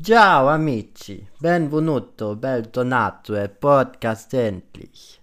Ciao amici, benvenuto, bentornato e podcast endlich.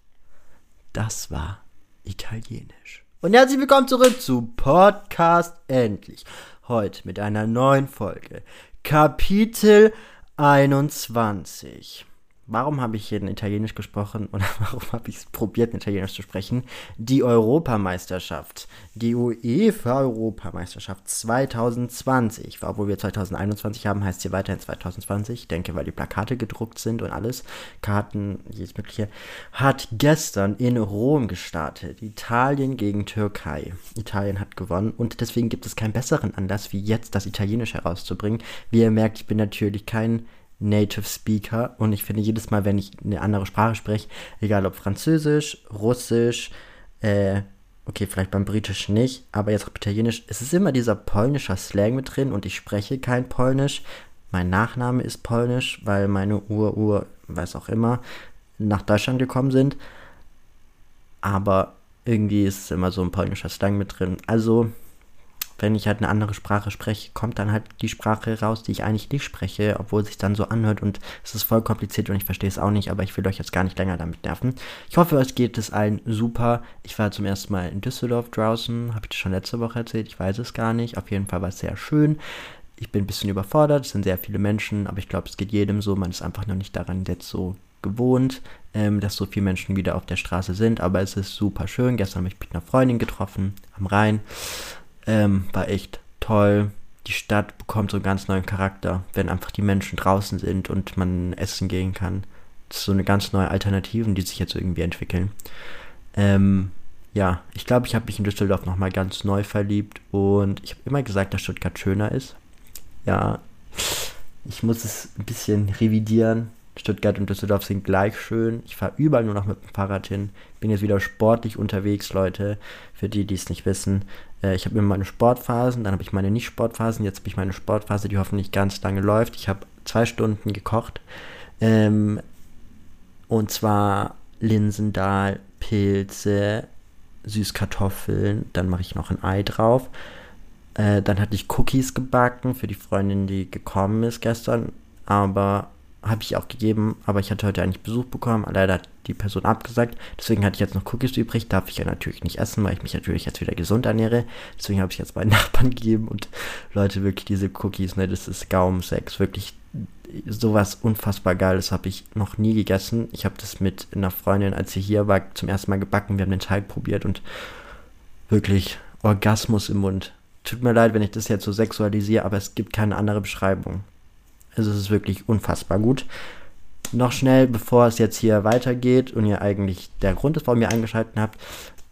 Das war Italienisch. Und herzlich willkommen zurück zu Podcast endlich. Heute mit einer neuen Folge. Kapitel 21 warum habe ich hier in Italienisch gesprochen oder warum habe ich es probiert, in Italienisch zu sprechen? Die Europameisterschaft, die UEFA-Europameisterschaft 2020, obwohl wir 2021 haben, heißt sie weiterhin 2020. Ich denke, weil die Plakate gedruckt sind und alles, Karten, jedes mögliche, hat gestern in Rom gestartet. Italien gegen Türkei. Italien hat gewonnen und deswegen gibt es keinen besseren Anlass, wie jetzt das Italienisch herauszubringen. Wie ihr merkt, ich bin natürlich kein Native Speaker und ich finde jedes Mal, wenn ich eine andere Sprache spreche, egal ob Französisch, Russisch, äh, okay, vielleicht beim Britischen nicht, aber jetzt auch Italienisch, es ist immer dieser polnische Slang mit drin und ich spreche kein Polnisch. Mein Nachname ist polnisch, weil meine Ur-Ur, weiß auch immer, nach Deutschland gekommen sind. Aber irgendwie ist es immer so ein polnischer Slang mit drin. Also wenn ich halt eine andere Sprache spreche, kommt dann halt die Sprache raus, die ich eigentlich nicht spreche, obwohl es sich dann so anhört und es ist voll kompliziert und ich verstehe es auch nicht, aber ich will euch jetzt gar nicht länger damit nerven. Ich hoffe, euch geht es allen super. Ich war zum ersten Mal in Düsseldorf draußen, habe ich das schon letzte Woche erzählt, ich weiß es gar nicht. Auf jeden Fall war es sehr schön. Ich bin ein bisschen überfordert, es sind sehr viele Menschen, aber ich glaube, es geht jedem so, man ist einfach noch nicht daran jetzt so gewohnt, ähm, dass so viele Menschen wieder auf der Straße sind, aber es ist super schön. Gestern habe ich mit einer Freundin getroffen am Rhein ähm, war echt toll. Die Stadt bekommt so einen ganz neuen Charakter, wenn einfach die Menschen draußen sind und man essen gehen kann. Das ist so eine ganz neue Alternative, die sich jetzt irgendwie entwickeln. Ähm, ja, ich glaube, ich habe mich in Düsseldorf nochmal ganz neu verliebt und ich habe immer gesagt, dass Stuttgart schöner ist. Ja, ich muss es ein bisschen revidieren. Stuttgart und Düsseldorf sind gleich schön. Ich fahre überall nur noch mit dem Fahrrad hin. Bin jetzt wieder sportlich unterwegs, Leute. Für die, die es nicht wissen. Äh, ich habe immer meine Sportphasen, dann habe ich meine Nicht-Sportphasen. Jetzt habe ich meine Sportphase, die hoffentlich ganz lange läuft. Ich habe zwei Stunden gekocht. Ähm, und zwar Linsendahl, Pilze, Süßkartoffeln. Dann mache ich noch ein Ei drauf. Äh, dann hatte ich Cookies gebacken für die Freundin, die gekommen ist gestern. Aber habe ich auch gegeben, aber ich hatte heute eigentlich Besuch bekommen. Leider hat die Person abgesagt. Deswegen hatte ich jetzt noch Cookies übrig. Darf ich ja natürlich nicht essen, weil ich mich natürlich jetzt wieder gesund ernähre. Deswegen habe ich jetzt meinen Nachbarn gegeben. Und Leute, wirklich diese Cookies, ne, das ist Gaumensex. Wirklich sowas unfassbar Geiles habe ich noch nie gegessen. Ich habe das mit einer Freundin, als sie hier war, zum ersten Mal gebacken. Wir haben den Teig probiert und wirklich Orgasmus im Mund. Tut mir leid, wenn ich das jetzt so sexualisiere, aber es gibt keine andere Beschreibung. Also es ist wirklich unfassbar gut. Noch schnell, bevor es jetzt hier weitergeht und ihr eigentlich der Grund ist, warum ihr eingeschaltet habt,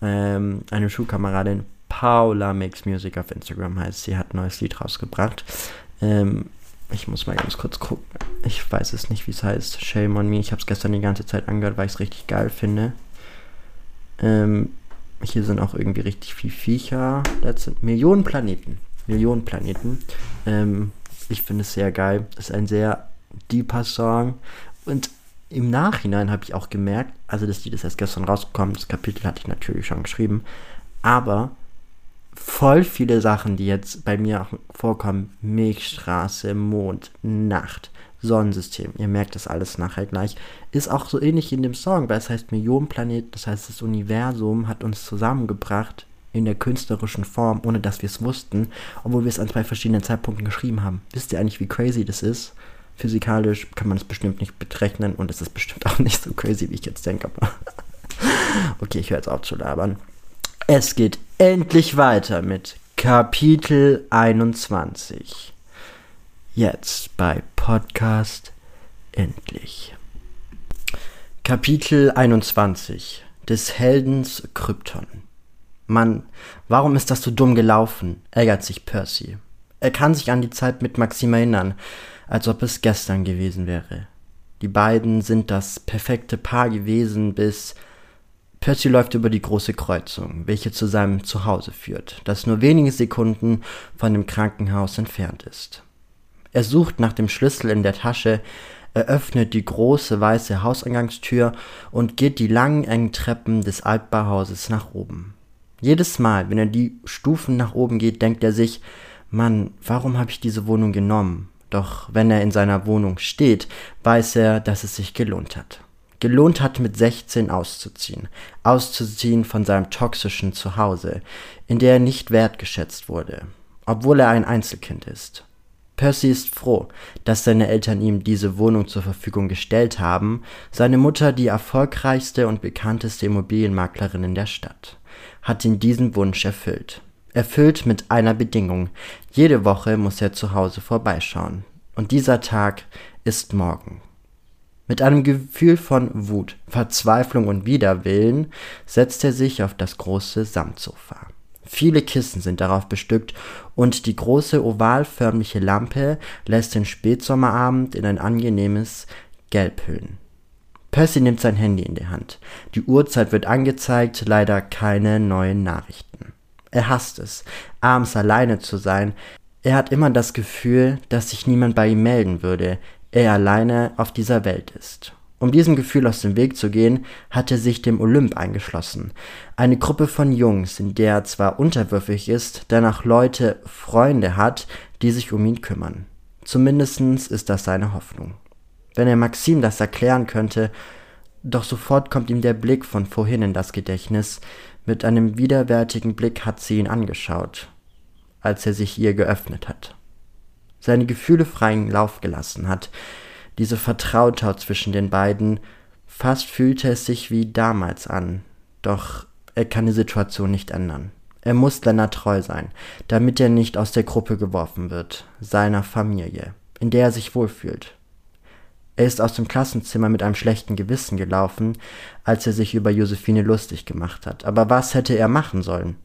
ähm, eine Schulkameradin Paula Makes Music auf Instagram heißt, sie hat ein neues Lied rausgebracht. Ähm, ich muss mal ganz kurz gucken. Ich weiß es nicht, wie es heißt. Shame on me. Ich habe es gestern die ganze Zeit angehört, weil ich es richtig geil finde. Ähm, hier sind auch irgendwie richtig viel Viecher. Das sind Millionen Planeten. Millionen Planeten. Ähm, ich finde es sehr geil. Es ist ein sehr deeper Song. Und im Nachhinein habe ich auch gemerkt, also das Lied ist erst gestern rausgekommen, das Kapitel hatte ich natürlich schon geschrieben, aber voll viele Sachen, die jetzt bei mir auch vorkommen, Milchstraße, Mond, Nacht, Sonnensystem, ihr merkt das alles nachher gleich, ist auch so ähnlich in dem Song, weil es heißt Millionenplanet, das heißt das Universum hat uns zusammengebracht in der künstlerischen Form, ohne dass wir es wussten, obwohl wir es an zwei verschiedenen Zeitpunkten geschrieben haben. Wisst ihr eigentlich, wie crazy das ist? Physikalisch kann man es bestimmt nicht berechnen und es ist bestimmt auch nicht so crazy, wie ich jetzt denke. Okay, ich höre jetzt auf zu labern. Es geht endlich weiter mit Kapitel 21. Jetzt bei Podcast Endlich. Kapitel 21 des Heldens Krypton. Mann, warum ist das so dumm gelaufen? ärgert sich Percy. Er kann sich an die Zeit mit Maxim erinnern, als ob es gestern gewesen wäre. Die beiden sind das perfekte Paar gewesen, bis Percy läuft über die große Kreuzung, welche zu seinem Zuhause führt, das nur wenige Sekunden von dem Krankenhaus entfernt ist. Er sucht nach dem Schlüssel in der Tasche, eröffnet die große weiße Hauseingangstür und geht die langen engen Treppen des Altbauhauses nach oben. Jedes Mal, wenn er die Stufen nach oben geht, denkt er sich, Mann, warum habe ich diese Wohnung genommen? Doch wenn er in seiner Wohnung steht, weiß er, dass es sich gelohnt hat. Gelohnt hat, mit 16 auszuziehen. Auszuziehen von seinem toxischen Zuhause, in der er nicht wertgeschätzt wurde, obwohl er ein Einzelkind ist. Percy ist froh, dass seine Eltern ihm diese Wohnung zur Verfügung gestellt haben, seine Mutter, die erfolgreichste und bekannteste Immobilienmaklerin in der Stadt, hat ihn diesen Wunsch erfüllt. Erfüllt mit einer Bedingung. Jede Woche muss er zu Hause vorbeischauen. Und dieser Tag ist morgen. Mit einem Gefühl von Wut, Verzweiflung und Widerwillen setzt er sich auf das große Samtsofa. Viele Kissen sind darauf bestückt und die große ovalförmige Lampe lässt den Spätsommerabend in ein angenehmes Gelb hüllen. Percy nimmt sein Handy in die Hand. Die Uhrzeit wird angezeigt, leider keine neuen Nachrichten. Er hasst es, abends alleine zu sein. Er hat immer das Gefühl, dass sich niemand bei ihm melden würde, er alleine auf dieser Welt ist. Um diesem Gefühl aus dem Weg zu gehen, hat er sich dem Olymp eingeschlossen. Eine Gruppe von Jungs, in der er zwar unterwürfig ist, danach Leute, Freunde hat, die sich um ihn kümmern. Zumindestens ist das seine Hoffnung. Wenn er Maxim das erklären könnte, doch sofort kommt ihm der Blick von vorhin in das Gedächtnis. Mit einem widerwärtigen Blick hat sie ihn angeschaut, als er sich ihr geöffnet hat. Seine Gefühle freien Lauf gelassen hat, diese Vertrautheit zwischen den beiden, fast fühlte es sich wie damals an. Doch er kann die Situation nicht ändern. Er muss Lennart treu sein, damit er nicht aus der Gruppe geworfen wird, seiner Familie, in der er sich wohlfühlt. Er ist aus dem Klassenzimmer mit einem schlechten Gewissen gelaufen, als er sich über Josephine lustig gemacht hat. Aber was hätte er machen sollen?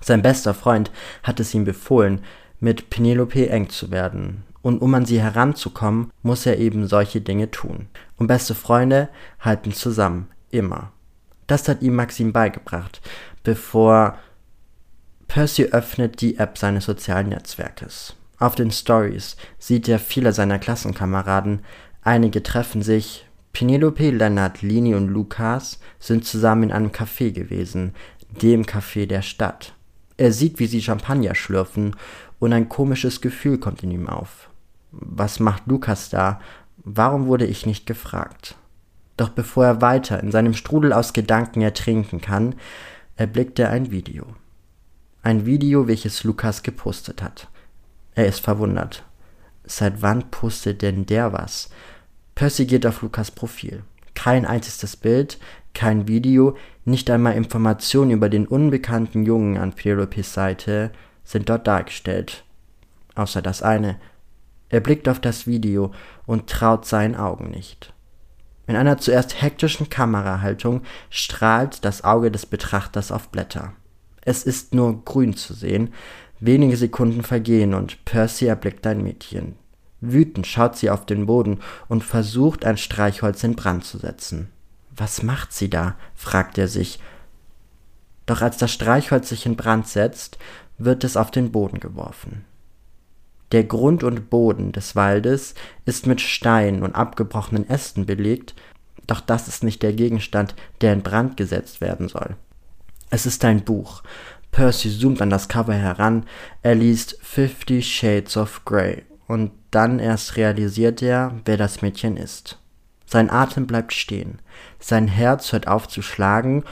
Sein bester Freund hat es ihm befohlen, mit Penelope eng zu werden, und um an sie heranzukommen, muss er eben solche Dinge tun. Und beste Freunde halten zusammen, immer. Das hat ihm Maxim beigebracht, bevor Percy öffnet die App seines sozialen Netzwerkes. Auf den Stories sieht er viele seiner Klassenkameraden, einige treffen sich, Penelope, Lennart, Lini und Lukas sind zusammen in einem Café gewesen, dem Café der Stadt. Er sieht, wie sie Champagner schlürfen und ein komisches Gefühl kommt in ihm auf was macht Lukas da? Warum wurde ich nicht gefragt? Doch bevor er weiter in seinem Strudel aus Gedanken ertrinken kann, erblickt er ein Video. Ein Video, welches Lukas gepostet hat. Er ist verwundert. Seit wann postet denn der was? Percy geht auf Lukas Profil. Kein einziges Bild, kein Video, nicht einmal Informationen über den unbekannten Jungen an Penelopes Seite sind dort dargestellt. Außer das eine, er blickt auf das Video und traut seinen Augen nicht. In einer zuerst hektischen Kamerahaltung strahlt das Auge des Betrachters auf Blätter. Es ist nur grün zu sehen, wenige Sekunden vergehen und Percy erblickt ein Mädchen. Wütend schaut sie auf den Boden und versucht, ein Streichholz in Brand zu setzen. Was macht sie da? fragt er sich. Doch als das Streichholz sich in Brand setzt, wird es auf den Boden geworfen. Der Grund und Boden des Waldes ist mit Steinen und abgebrochenen Ästen belegt, doch das ist nicht der Gegenstand, der in Brand gesetzt werden soll. Es ist ein Buch. Percy zoomt an das Cover heran, er liest Fifty Shades of Grey und dann erst realisiert er, wer das Mädchen ist. Sein Atem bleibt stehen, sein Herz hört auf zu schlagen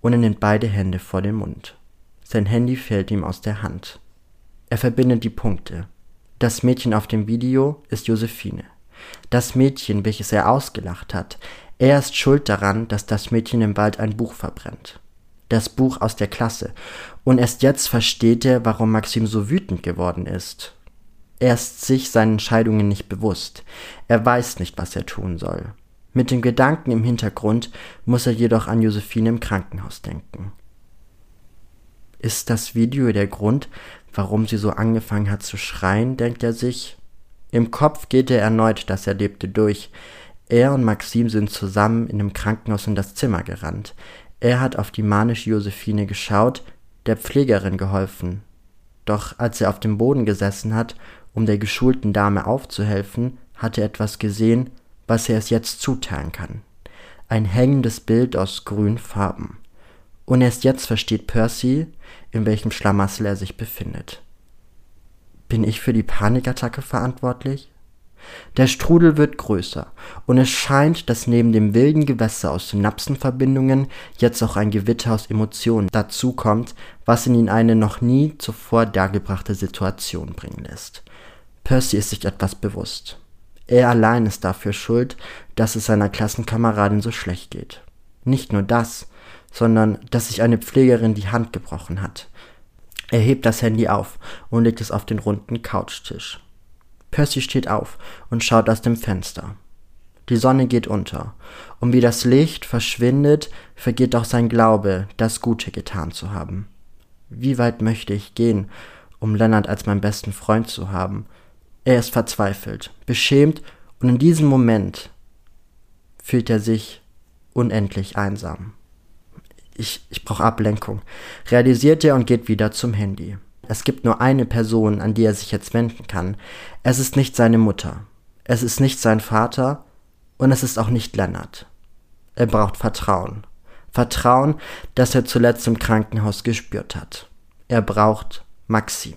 und er nimmt beide Hände vor den Mund. Sein Handy fällt ihm aus der Hand. Er verbindet die Punkte. Das Mädchen auf dem Video ist Josephine. Das Mädchen, welches er ausgelacht hat. Er ist schuld daran, dass das Mädchen im Wald ein Buch verbrennt. Das Buch aus der Klasse. Und erst jetzt versteht er, warum Maxim so wütend geworden ist. Er ist sich seinen Entscheidungen nicht bewusst. Er weiß nicht, was er tun soll. Mit dem Gedanken im Hintergrund muss er jedoch an Josephine im Krankenhaus denken. Ist das Video der Grund, warum sie so angefangen hat zu schreien, denkt er sich. Im Kopf geht er erneut das Erlebte durch. Er und Maxim sind zusammen in dem Krankenhaus in das Zimmer gerannt. Er hat auf die manische Josephine geschaut, der Pflegerin geholfen. Doch als er auf dem Boden gesessen hat, um der geschulten Dame aufzuhelfen, hat er etwas gesehen, was er es jetzt zuteilen kann. Ein hängendes Bild aus grünen Farben. Und erst jetzt versteht Percy, in welchem Schlamassel er sich befindet. Bin ich für die Panikattacke verantwortlich? Der Strudel wird größer, und es scheint, dass neben dem wilden Gewässer aus Synapsenverbindungen jetzt auch ein Gewitter aus Emotionen dazukommt, was ihn in eine noch nie zuvor dargebrachte Situation bringen lässt. Percy ist sich etwas bewusst. Er allein ist dafür schuld, dass es seiner Klassenkameradin so schlecht geht. Nicht nur das, sondern dass sich eine Pflegerin die Hand gebrochen hat. Er hebt das Handy auf und legt es auf den runden Couchtisch. Percy steht auf und schaut aus dem Fenster. Die Sonne geht unter, und wie das Licht verschwindet, vergeht auch sein Glaube, das Gute getan zu haben. Wie weit möchte ich gehen, um Lennart als meinen besten Freund zu haben? Er ist verzweifelt, beschämt, und in diesem Moment fühlt er sich unendlich einsam. Ich, ich brauche Ablenkung, realisiert er und geht wieder zum Handy. Es gibt nur eine Person, an die er sich jetzt wenden kann. Es ist nicht seine Mutter. Es ist nicht sein Vater. Und es ist auch nicht Lennart. Er braucht Vertrauen. Vertrauen, das er zuletzt im Krankenhaus gespürt hat. Er braucht Maxim.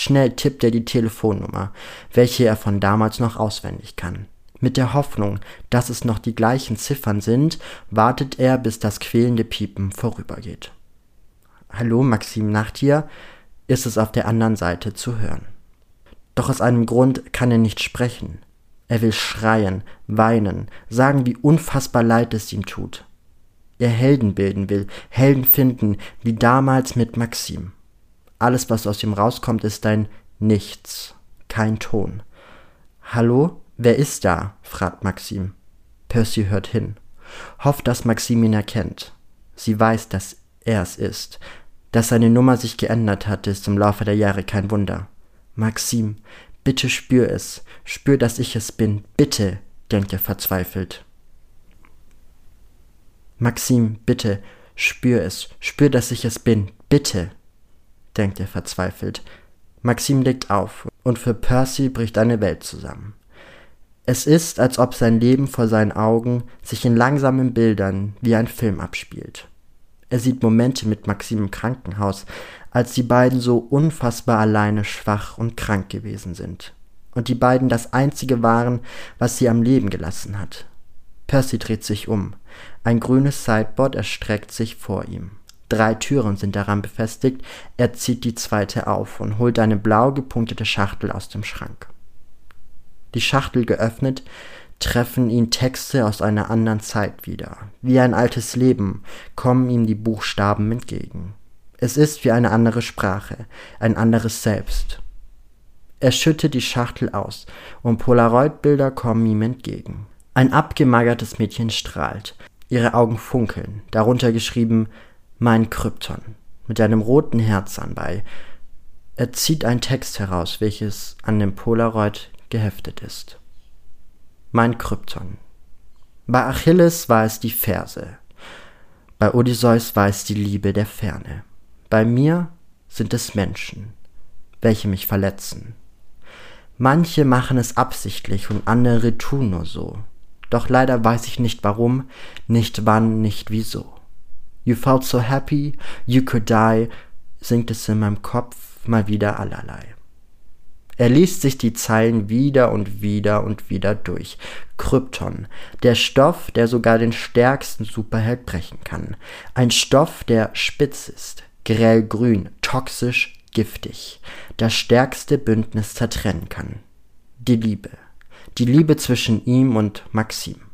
Schnell tippt er die Telefonnummer, welche er von damals noch auswendig kann. Mit der Hoffnung, dass es noch die gleichen Ziffern sind, wartet er, bis das quälende Piepen vorübergeht. Hallo, Maxim Nachttier, ist es auf der anderen Seite zu hören. Doch aus einem Grund kann er nicht sprechen. Er will schreien, weinen, sagen, wie unfassbar leid es ihm tut. Er Helden bilden will, Helden finden, wie damals mit Maxim. Alles, was aus ihm rauskommt, ist ein Nichts, kein Ton. Hallo, wer ist da? fragt Maxim. Percy hört hin, hofft, dass Maxim ihn erkennt. Sie weiß, dass er es ist, dass seine Nummer sich geändert hatte, ist im Laufe der Jahre kein Wunder. Maxim, bitte spür es, spür, dass ich es bin, bitte, denkt er verzweifelt. Maxim, bitte, spür es, spür, dass ich es bin, bitte, denkt er verzweifelt. Maxim legt auf, und für Percy bricht eine Welt zusammen. Es ist, als ob sein Leben vor seinen Augen sich in langsamen Bildern wie ein Film abspielt. Er sieht Momente mit Maxim im Krankenhaus, als die beiden so unfassbar alleine, schwach und krank gewesen sind. Und die beiden das einzige waren, was sie am Leben gelassen hat. Percy dreht sich um. Ein grünes Sideboard erstreckt sich vor ihm. Drei Türen sind daran befestigt. Er zieht die zweite auf und holt eine blau gepunktete Schachtel aus dem Schrank. Die Schachtel geöffnet, treffen ihn Texte aus einer anderen Zeit wieder. Wie ein altes Leben kommen ihm die Buchstaben entgegen. Es ist wie eine andere Sprache, ein anderes Selbst. Er schüttet die Schachtel aus und Polaroid-Bilder kommen ihm entgegen. Ein abgemagertes Mädchen strahlt. Ihre Augen funkeln, darunter geschrieben Mein Krypton, mit einem roten Herz anbei. Er zieht ein Text heraus, welches an dem Polaroid geheftet ist mein Krypton. Bei Achilles war es die Verse, bei Odysseus war es die Liebe der Ferne. Bei mir sind es Menschen, welche mich verletzen. Manche machen es absichtlich und andere tun nur so. Doch leider weiß ich nicht warum, nicht wann, nicht wieso. You felt so happy, you could die, singt es in meinem Kopf mal wieder allerlei. Er liest sich die Zeilen wieder und wieder und wieder durch. Krypton, der Stoff, der sogar den stärksten Superheld brechen kann. Ein Stoff, der spitz ist, grellgrün, toxisch, giftig. Das stärkste Bündnis zertrennen kann. Die Liebe. Die Liebe zwischen ihm und Maxim.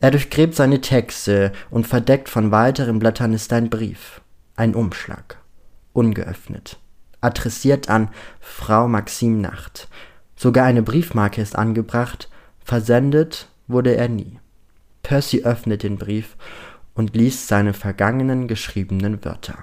Er durchgräbt seine Texte und verdeckt von weiteren Blättern ist ein Brief. Ein Umschlag. Ungeöffnet adressiert an Frau Maxim Nacht. Sogar eine Briefmarke ist angebracht, versendet wurde er nie. Percy öffnet den Brief und liest seine vergangenen geschriebenen Wörter.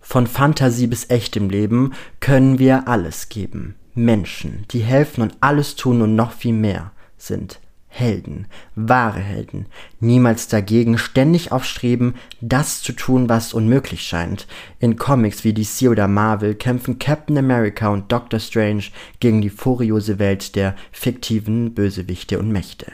Von Fantasie bis echtem Leben können wir alles geben. Menschen, die helfen und alles tun und noch viel mehr sind. Helden, wahre Helden, niemals dagegen, ständig aufstreben, das zu tun, was unmöglich scheint. In Comics wie DC oder Marvel kämpfen Captain America und Doctor Strange gegen die furiose Welt der fiktiven Bösewichte und Mächte.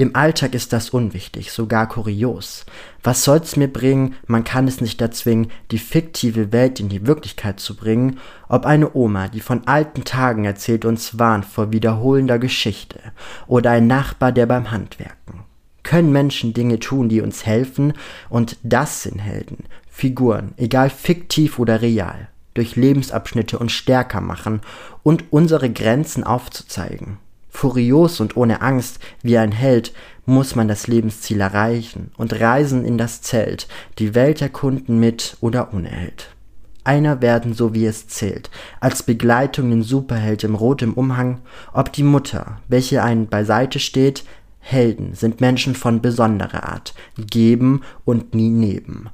Im Alltag ist das unwichtig, sogar kurios. Was soll's mir bringen, man kann es nicht erzwingen, die fiktive Welt in die Wirklichkeit zu bringen, ob eine Oma, die von alten Tagen erzählt, uns warnt vor wiederholender Geschichte, oder ein Nachbar, der beim Handwerken. Können Menschen Dinge tun, die uns helfen, und das sind Helden, Figuren, egal fiktiv oder real, durch Lebensabschnitte uns stärker machen und unsere Grenzen aufzuzeigen. Furios und ohne Angst wie ein Held muss man das Lebensziel erreichen und reisen in das Zelt, die Welt erkunden mit oder ohne Held. Einer werden, so wie es zählt, als Begleitung den Superheld im rotem Umhang, ob die Mutter, welche einen beiseite steht, Helden sind Menschen von besonderer Art, geben und nie neben.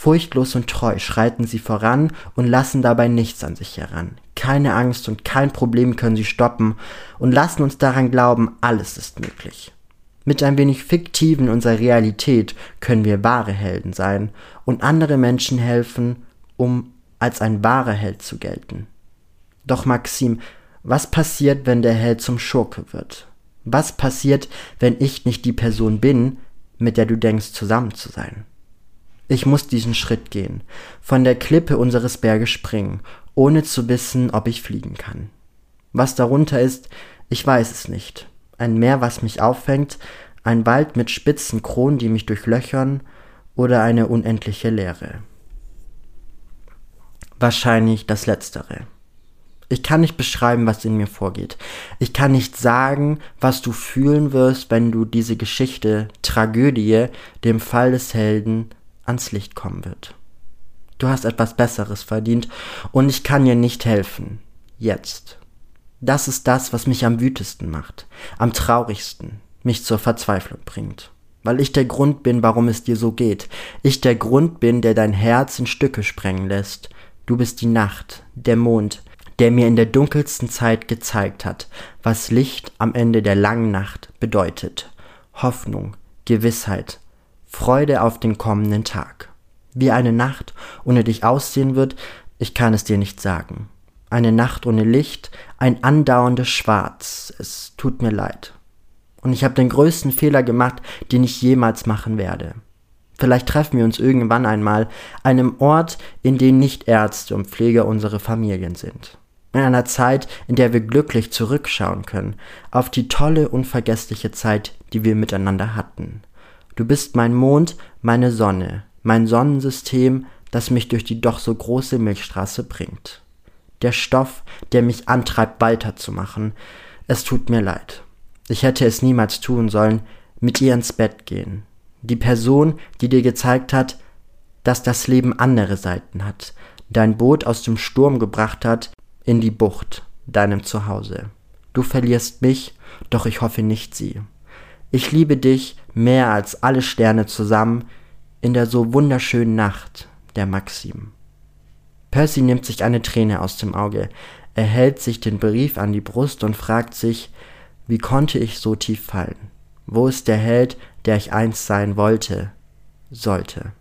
Furchtlos und treu schreiten sie voran und lassen dabei nichts an sich heran. Keine Angst und kein Problem können sie stoppen und lassen uns daran glauben, alles ist möglich. Mit ein wenig Fiktiven unserer Realität können wir wahre Helden sein und andere Menschen helfen, um als ein wahrer Held zu gelten. Doch Maxim, was passiert, wenn der Held zum Schurke wird? Was passiert, wenn ich nicht die Person bin, mit der du denkst zusammen zu sein? Ich muss diesen Schritt gehen, von der Klippe unseres Berges springen, ohne zu wissen, ob ich fliegen kann. Was darunter ist, ich weiß es nicht. Ein Meer, was mich auffängt, ein Wald mit spitzen Kronen, die mich durchlöchern, oder eine unendliche Leere. Wahrscheinlich das Letztere. Ich kann nicht beschreiben, was in mir vorgeht. Ich kann nicht sagen, was du fühlen wirst, wenn du diese Geschichte, Tragödie, dem Fall des Helden, ans Licht kommen wird. Du hast etwas Besseres verdient und ich kann dir nicht helfen. Jetzt. Das ist das, was mich am wütesten macht, am traurigsten, mich zur Verzweiflung bringt. Weil ich der Grund bin, warum es dir so geht. Ich der Grund bin, der dein Herz in Stücke sprengen lässt. Du bist die Nacht, der Mond, der mir in der dunkelsten Zeit gezeigt hat, was Licht am Ende der langen Nacht bedeutet. Hoffnung, Gewissheit, Freude auf den kommenden Tag. Wie eine Nacht ohne dich aussehen wird, ich kann es dir nicht sagen. Eine Nacht ohne Licht, ein andauerndes Schwarz, es tut mir leid. Und ich habe den größten Fehler gemacht, den ich jemals machen werde. Vielleicht treffen wir uns irgendwann einmal einem Ort, in dem nicht Ärzte und Pfleger unsere Familien sind. In einer Zeit, in der wir glücklich zurückschauen können, auf die tolle, unvergessliche Zeit, die wir miteinander hatten. Du bist mein Mond, meine Sonne, mein Sonnensystem, das mich durch die doch so große Milchstraße bringt. Der Stoff, der mich antreibt, weiterzumachen. Es tut mir leid. Ich hätte es niemals tun sollen, mit ihr ins Bett gehen. Die Person, die dir gezeigt hat, dass das Leben andere Seiten hat, dein Boot aus dem Sturm gebracht hat, in die Bucht, deinem Zuhause. Du verlierst mich, doch ich hoffe nicht sie. Ich liebe dich mehr als alle Sterne zusammen in der so wunderschönen Nacht der Maxim. Percy nimmt sich eine Träne aus dem Auge, er hält sich den Brief an die Brust und fragt sich, wie konnte ich so tief fallen? Wo ist der Held, der ich einst sein wollte, sollte?